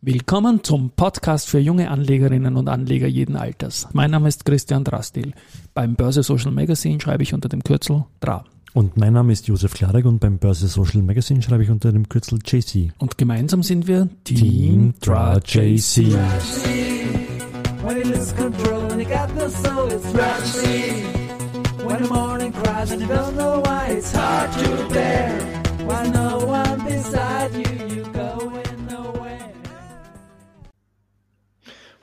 Willkommen zum Podcast für junge Anlegerinnen und Anleger jeden Alters. Mein Name ist Christian Drastil. Beim Börse Social Magazine schreibe ich unter dem Kürzel DRA. Und mein Name ist Josef Klarek und beim Börse Social Magazine schreibe ich unter dem Kürzel JC. Und gemeinsam sind wir Team, Team DRA JC. When the morning cries and you don't know why it's hard to bear. Why no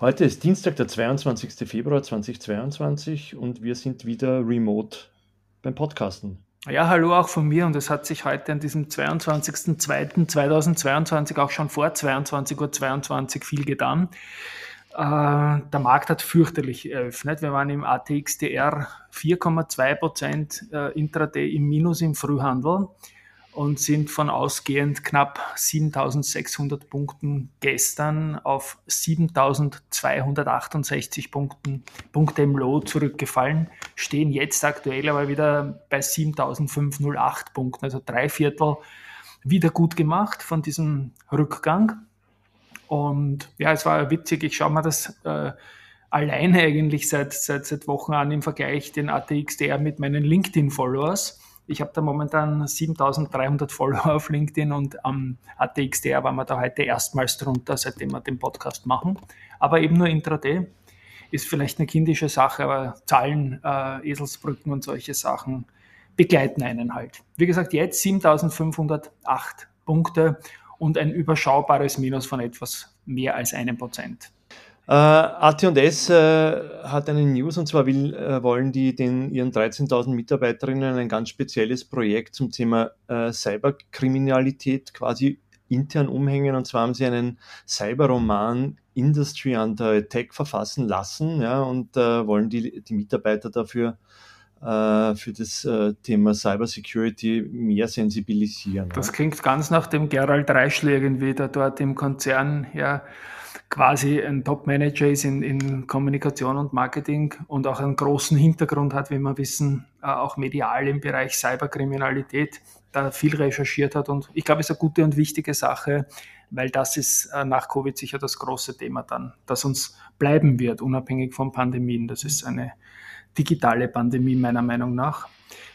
Heute ist Dienstag, der 22. Februar 2022 und wir sind wieder remote beim Podcasten. Ja, hallo auch von mir und es hat sich heute an diesem 22.02.2022 auch schon vor 22.22 Uhr 22 viel getan. Äh, der Markt hat fürchterlich eröffnet. Wir waren im ATXDR 4,2 Prozent äh, intraday im Minus im Frühhandel und sind von ausgehend knapp 7600 Punkten gestern auf 7268 Punkten, Punkte im Low zurückgefallen, stehen jetzt aktuell aber wieder bei 7508 Punkten, also drei Viertel wieder gut gemacht von diesem Rückgang. Und ja, es war witzig, ich schaue mir das äh, alleine eigentlich seit, seit, seit Wochen an im Vergleich den ATXDR mit meinen LinkedIn-Followers. Ich habe da momentan 7300 Follower auf LinkedIn und am ATXDR waren wir da heute erstmals drunter, seitdem wir den Podcast machen. Aber eben nur intraday. Ist vielleicht eine kindische Sache, aber Zahlen, äh, Eselsbrücken und solche Sachen begleiten einen halt. Wie gesagt, jetzt 7508 Punkte und ein überschaubares Minus von etwas mehr als einem Prozent. Äh, AT&S äh, hat eine News und zwar will, äh, wollen die den, ihren 13.000 Mitarbeiterinnen ein ganz spezielles Projekt zum Thema äh, Cyberkriminalität quasi intern umhängen und zwar haben sie einen Cyberroman Industry under Attack verfassen lassen ja, und äh, wollen die, die Mitarbeiter dafür äh, für das Thema Cybersecurity mehr sensibilisieren. Das klingt ganz nach dem Gerald Reischl irgendwie, der dort im Konzern ja quasi ein Top-Manager ist in, in, Kommunikation und Marketing und auch einen großen Hintergrund hat, wie wir wissen, äh, auch medial im Bereich Cyberkriminalität, da viel recherchiert hat. Und ich glaube, es ist eine gute und wichtige Sache, weil das ist nach Covid sicher das große Thema dann, das uns bleiben wird, unabhängig von Pandemien. Das ist eine digitale Pandemie meiner Meinung nach.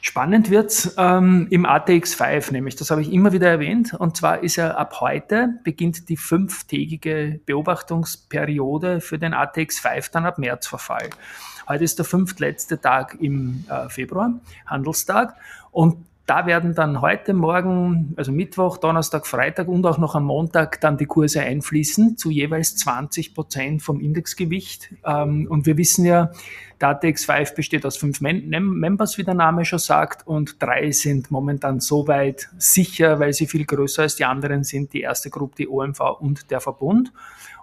Spannend wird's ähm, im ATX5, nämlich das habe ich immer wieder erwähnt. Und zwar ist er ab heute, beginnt die fünftägige Beobachtungsperiode für den ATX5 dann ab März verfall. Heute ist der fünftletzte Tag im äh, Februar, Handelstag. Und da werden dann heute Morgen, also Mittwoch, Donnerstag, Freitag und auch noch am Montag dann die Kurse einfließen zu jeweils 20 Prozent vom Indexgewicht. Ähm, und wir wissen ja, Datex 5 besteht aus fünf Mem Members, wie der Name schon sagt, und drei sind momentan soweit sicher, weil sie viel größer als die anderen sind. Die erste Gruppe, die OMV und der Verbund.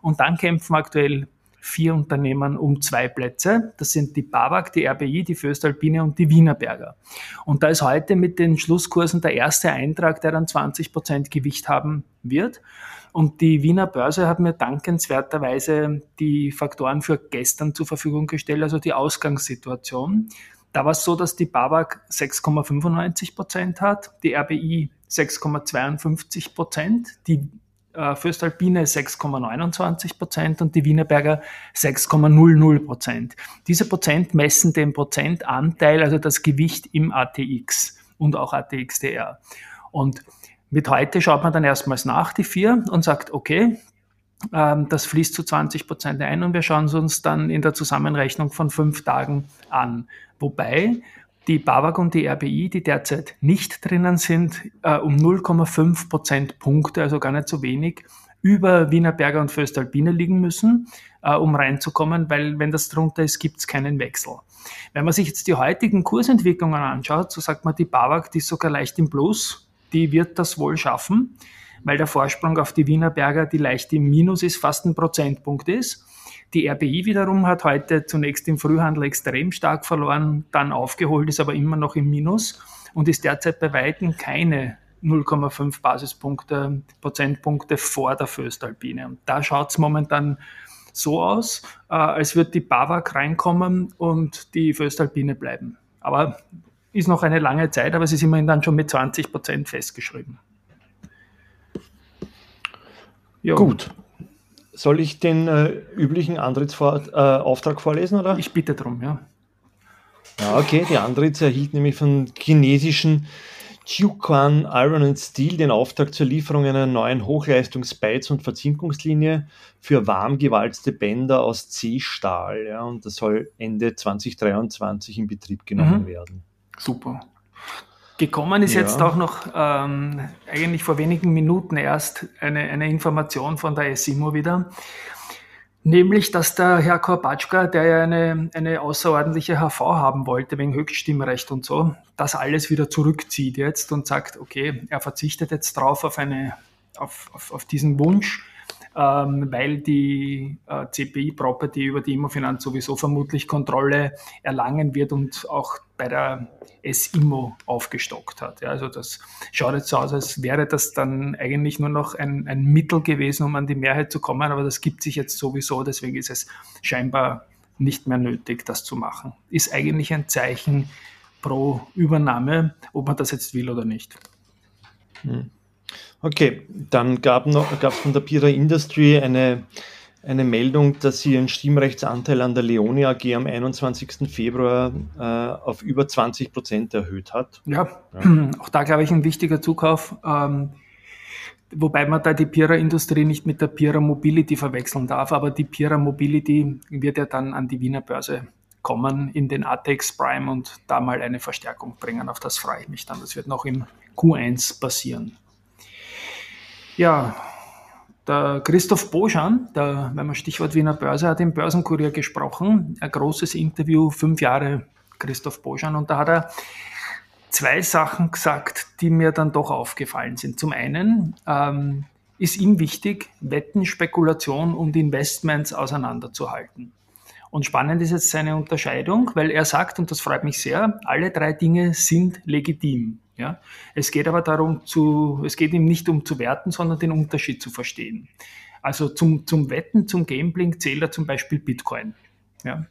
Und dann kämpfen aktuell vier Unternehmen um zwei Plätze. Das sind die BAWAG, die RBI, die Föstalpine und die Wienerberger. Und da ist heute mit den Schlusskursen der erste Eintrag, der dann 20 Prozent Gewicht haben wird. Und die Wiener Börse hat mir dankenswerterweise die Faktoren für gestern zur Verfügung gestellt, also die Ausgangssituation. Da war es so, dass die BAWAG 6,95 Prozent hat, die RBI 6,52 Prozent, die äh, Föstalpine 6,29 Prozent und die Wienerberger 6,00 Prozent. Diese Prozent messen den Prozentanteil, also das Gewicht im ATX und auch ATXDR. Und mit heute schaut man dann erstmals nach, die vier, und sagt, okay, ähm, das fließt zu 20 Prozent ein und wir schauen es uns dann in der Zusammenrechnung von fünf Tagen an. Wobei die BAWAG und die RBI, die derzeit nicht drinnen sind, äh, um 0,5 Prozentpunkte, also gar nicht so wenig, über Wienerberger und Föstalpine liegen müssen, äh, um reinzukommen, weil wenn das drunter ist, gibt es keinen Wechsel. Wenn man sich jetzt die heutigen Kursentwicklungen anschaut, so sagt man, die BAWAG, die ist sogar leicht im Plus, die wird das wohl schaffen, weil der Vorsprung auf die Wienerberger, die leicht im Minus ist, fast ein Prozentpunkt ist. Die RBI wiederum hat heute zunächst im Frühhandel extrem stark verloren, dann aufgeholt, ist aber immer noch im Minus und ist derzeit bei Weitem keine 0,5 Basispunkte, Prozentpunkte vor der Föstalpine. Und da schaut es momentan so aus, äh, als würde die BAWAG reinkommen und die Föstalpine bleiben. Aber ist noch eine lange Zeit, aber es ist immerhin dann schon mit 20 Prozent festgeschrieben. Jo. Gut, soll ich den äh, üblichen Antrittsauftrag äh, vorlesen, oder? Ich bitte darum, ja. Ja, okay. Die Andritz erhielt nämlich von chinesischen Jiuquan Iron and Steel den Auftrag zur Lieferung einer neuen Hochleistungs-Beiz- und Verzinkungslinie für warm gewalzte Bänder aus C-Stahl. Ja, und das soll Ende 2023 in Betrieb genommen mhm. werden. Super. Gekommen ist ja. jetzt auch noch ähm, eigentlich vor wenigen Minuten erst eine, eine Information von der SIMO wieder. Nämlich, dass der Herr Korbatschka, der ja eine, eine außerordentliche HV haben wollte wegen Höchststimmrecht und so, das alles wieder zurückzieht jetzt und sagt, okay, er verzichtet jetzt drauf auf, eine, auf, auf, auf diesen Wunsch ähm, weil die äh, CPI-Property über die Immofinanz sowieso vermutlich Kontrolle erlangen wird und auch bei der S-Immo aufgestockt hat. Ja, also das schaut jetzt so aus, als wäre das dann eigentlich nur noch ein, ein Mittel gewesen, um an die Mehrheit zu kommen, aber das gibt sich jetzt sowieso, deswegen ist es scheinbar nicht mehr nötig, das zu machen. Ist eigentlich ein Zeichen pro Übernahme, ob man das jetzt will oder nicht. Hm. Okay, dann gab es von der Pira Industry eine, eine Meldung, dass sie ihren Stimmrechtsanteil an der Leone AG am 21. Februar äh, auf über 20 Prozent erhöht hat. Ja, ja. auch da glaube ich ein wichtiger Zukauf. Ähm, wobei man da die Pira Industrie nicht mit der Pira Mobility verwechseln darf, aber die Pira Mobility wird ja dann an die Wiener Börse kommen in den ATEX Prime und da mal eine Verstärkung bringen. Auf das freue ich mich dann. Das wird noch im Q1 passieren. Ja, der Christoph Boschan, der, wenn man Stichwort Wiener Börse hat, im Börsenkurier gesprochen. Ein großes Interview, fünf Jahre Christoph Boschan. Und da hat er zwei Sachen gesagt, die mir dann doch aufgefallen sind. Zum einen ähm, ist ihm wichtig, Wetten, Spekulation und Investments auseinanderzuhalten. Und spannend ist jetzt seine Unterscheidung, weil er sagt, und das freut mich sehr, alle drei Dinge sind legitim. Ja? Es geht aber darum, zu, es geht ihm nicht um zu werten, sondern den Unterschied zu verstehen. Also zum, zum Wetten, zum Gambling zählt er zum Beispiel Bitcoin. Ja?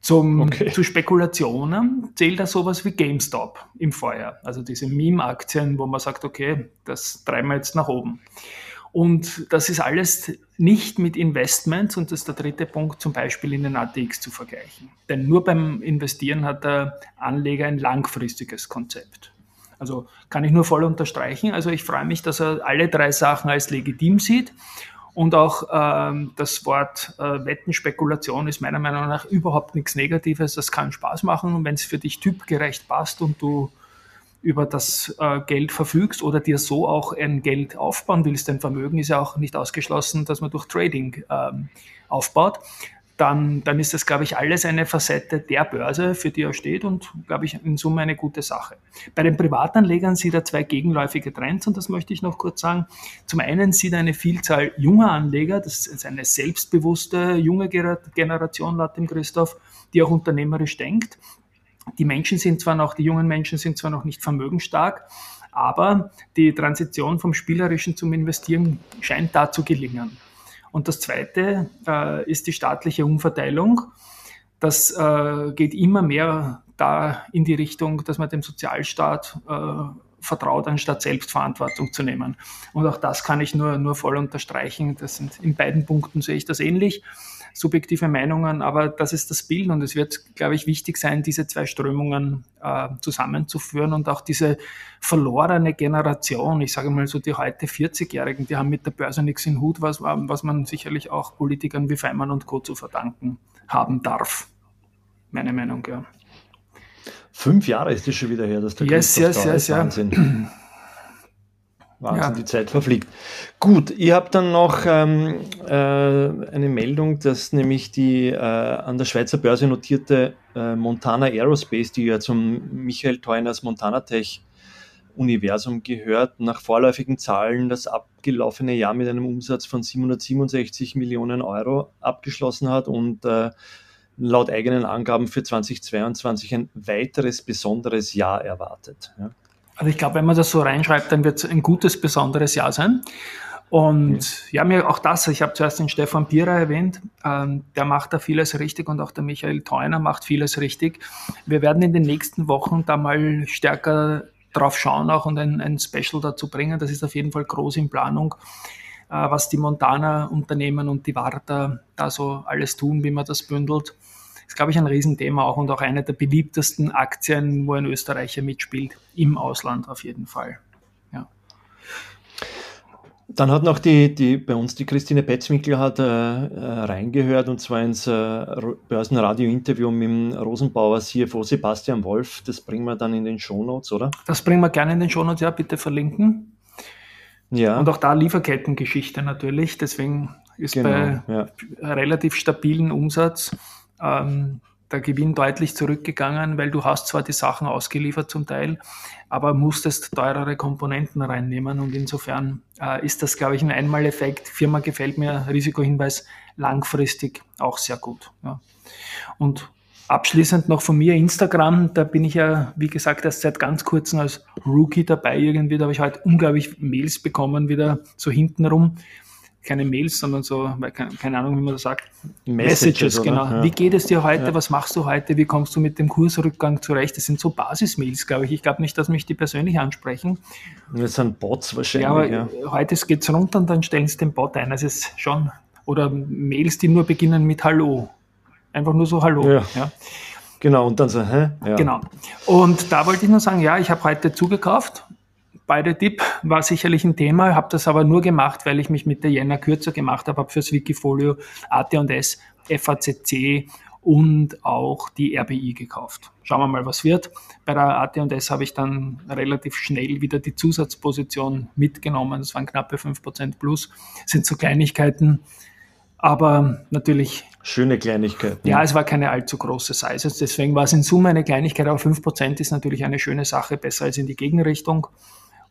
Zum, okay. Zu Spekulationen zählt er sowas wie GameStop im Feuer. Also diese Meme-Aktien, wo man sagt, okay, das treiben wir jetzt nach oben. Und das ist alles nicht mit Investments, und das ist der dritte Punkt, zum Beispiel in den ATX zu vergleichen. Denn nur beim Investieren hat der Anleger ein langfristiges Konzept. Also kann ich nur voll unterstreichen. Also ich freue mich, dass er alle drei Sachen als legitim sieht. Und auch ähm, das Wort äh, Wettenspekulation ist meiner Meinung nach überhaupt nichts Negatives. Das kann Spaß machen. Und wenn es für dich typgerecht passt und du über das äh, Geld verfügst oder dir so auch ein Geld aufbauen willst, dein Vermögen ist ja auch nicht ausgeschlossen, dass man durch Trading ähm, aufbaut, dann, dann ist das, glaube ich, alles eine Facette der Börse, für die er steht und, glaube ich, in Summe eine gute Sache. Bei den Privatanlegern sieht er zwei gegenläufige Trends und das möchte ich noch kurz sagen. Zum einen sieht er eine Vielzahl junger Anleger, das ist eine selbstbewusste junge Generation laut dem Christoph, die auch unternehmerisch denkt. Die Menschen sind zwar noch, die jungen Menschen sind zwar noch nicht vermögenstark, aber die Transition vom Spielerischen zum Investieren scheint da zu gelingen. Und das Zweite äh, ist die staatliche Umverteilung. Das äh, geht immer mehr da in die Richtung, dass man dem Sozialstaat äh, vertraut, anstatt Selbstverantwortung zu nehmen. Und auch das kann ich nur, nur voll unterstreichen. Das sind, in beiden Punkten sehe ich das ähnlich subjektive Meinungen, aber das ist das Bild und es wird, glaube ich, wichtig sein, diese zwei Strömungen äh, zusammenzuführen und auch diese verlorene Generation, ich sage mal so die heute 40-Jährigen, die haben mit der Börse nichts in Hut, was, was man sicherlich auch Politikern wie Feimann und Co. zu verdanken haben darf. Meine Meinung, ja. Fünf Jahre ist es schon wieder her, dass der yes, yes, yes, Wahnsinn. Wahnsinn, ja. die Zeit verfliegt. Gut, ihr habt dann noch ähm, äh, eine Meldung, dass nämlich die äh, an der Schweizer Börse notierte äh, Montana Aerospace, die ja zum Michael Teuners Montana Tech Universum gehört, nach vorläufigen Zahlen das abgelaufene Jahr mit einem Umsatz von 767 Millionen Euro abgeschlossen hat und äh, laut eigenen Angaben für 2022 ein weiteres besonderes Jahr erwartet. Ja. Also ich glaube, wenn man das so reinschreibt, dann wird es ein gutes, besonderes Jahr sein. Und mhm. ja, mir auch das, ich habe zuerst den Stefan Bierer erwähnt, ähm, der macht da vieles richtig und auch der Michael Theuner macht vieles richtig. Wir werden in den nächsten Wochen da mal stärker drauf schauen auch und ein, ein Special dazu bringen. Das ist auf jeden Fall groß in Planung. was die Montana-Unternehmen und die Warta da so alles tun, wie man das bündelt. Das ist, glaube ich, ein Riesenthema auch und auch eine der beliebtesten Aktien, wo ein Österreicher mitspielt, im Ausland auf jeden Fall. Dann hat noch die, die bei uns die Christine Petzwinkel hat äh, äh reingehört und zwar ins äh, Börsenradio-Interview mit dem Rosenbauer CFO Sebastian Wolf. Das bringen wir dann in den Shownotes, oder? Das bringen wir gerne in den Shownotes, ja, bitte verlinken. Ja. Und auch da Lieferkettengeschichte natürlich. Deswegen ist genau, bei ja. relativ stabilen Umsatz ähm, der Gewinn deutlich zurückgegangen, weil du hast zwar die Sachen ausgeliefert zum Teil, aber musstest teurere Komponenten reinnehmen und insofern äh, ist das, glaube ich, ein Einmaleffekt. Firma gefällt mir, Risikohinweis langfristig auch sehr gut. Ja. Und abschließend noch von mir Instagram, da bin ich ja, wie gesagt, erst seit ganz kurzem als Rookie dabei irgendwie, da habe ich heute unglaublich Mails bekommen, wieder so hintenrum keine Mails, sondern so, keine, Ahnung, wie man das sagt. Messages, Messages genau. Ja. Wie geht es dir heute? Ja. Was machst du heute? Wie kommst du mit dem Kursrückgang zurecht? Das sind so Basismails, glaube ich. Ich glaube nicht, dass mich die persönlich ansprechen. Das sind Bots wahrscheinlich. Ja, aber heute geht es runter und dann stellen sie den Bot ein. Das ist schon. Oder Mails, die nur beginnen mit Hallo. Einfach nur so Hallo. Ja. ja. Genau, und dann so, hä? Ja. Genau. Und da wollte ich nur sagen, ja, ich habe heute zugekauft beide Tipp war sicherlich ein Thema, habe das aber nur gemacht, weil ich mich mit der Jänner kürzer gemacht habe, habe fürs Wikifolio AT&S, FACC und auch die RBI gekauft. Schauen wir mal, was wird. Bei der AT&S habe ich dann relativ schnell wieder die Zusatzposition mitgenommen. Das waren knappe 5% plus. Das sind so Kleinigkeiten, aber natürlich. Schöne Kleinigkeit. Ja, es war keine allzu große Size. Deswegen war es in Summe eine Kleinigkeit, aber 5% ist natürlich eine schöne Sache, besser als in die Gegenrichtung.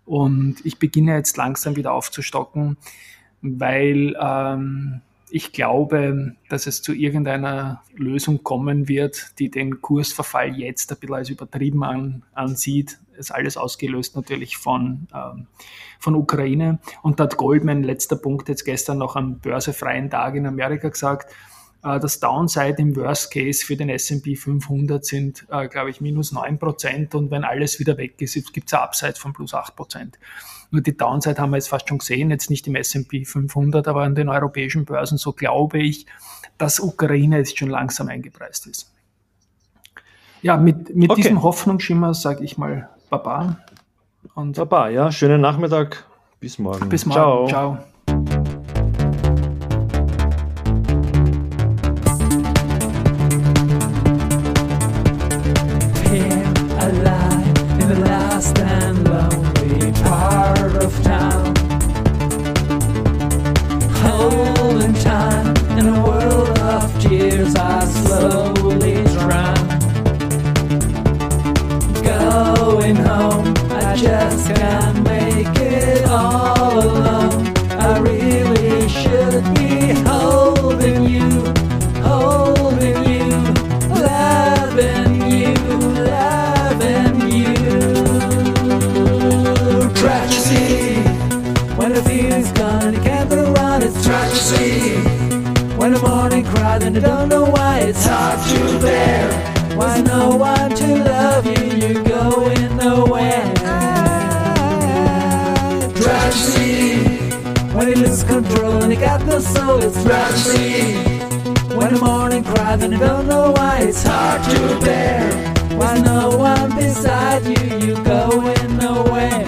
Und ich beginne jetzt langsam wieder aufzustocken, weil ähm, ich glaube, dass es zu irgendeiner Lösung kommen wird, die den Kursverfall jetzt ein bisschen als übertrieben an, ansieht. Ist alles ausgelöst natürlich von, ähm, von Ukraine. Und da hat Goldman, letzter Punkt, jetzt gestern noch am börsefreien Tag in Amerika gesagt, das Downside im Worst Case für den S&P 500 sind, äh, glaube ich, minus 9 Prozent und wenn alles wieder weg ist, gibt es ein Upside von plus 8 Prozent. Nur die Downside haben wir jetzt fast schon gesehen, jetzt nicht im S&P 500, aber an den europäischen Börsen. So glaube ich, dass Ukraine jetzt schon langsam eingepreist ist. Ja, mit, mit okay. diesem Hoffnungsschimmer sage ich mal Baba. Und Baba, ja, schönen Nachmittag. Bis morgen. Bis morgen. Ciao. Ciao. loses control and you got no soul, it's lonely. When the morning cries and you don't know why, it's hard to bear. Why no one beside you, you're going nowhere.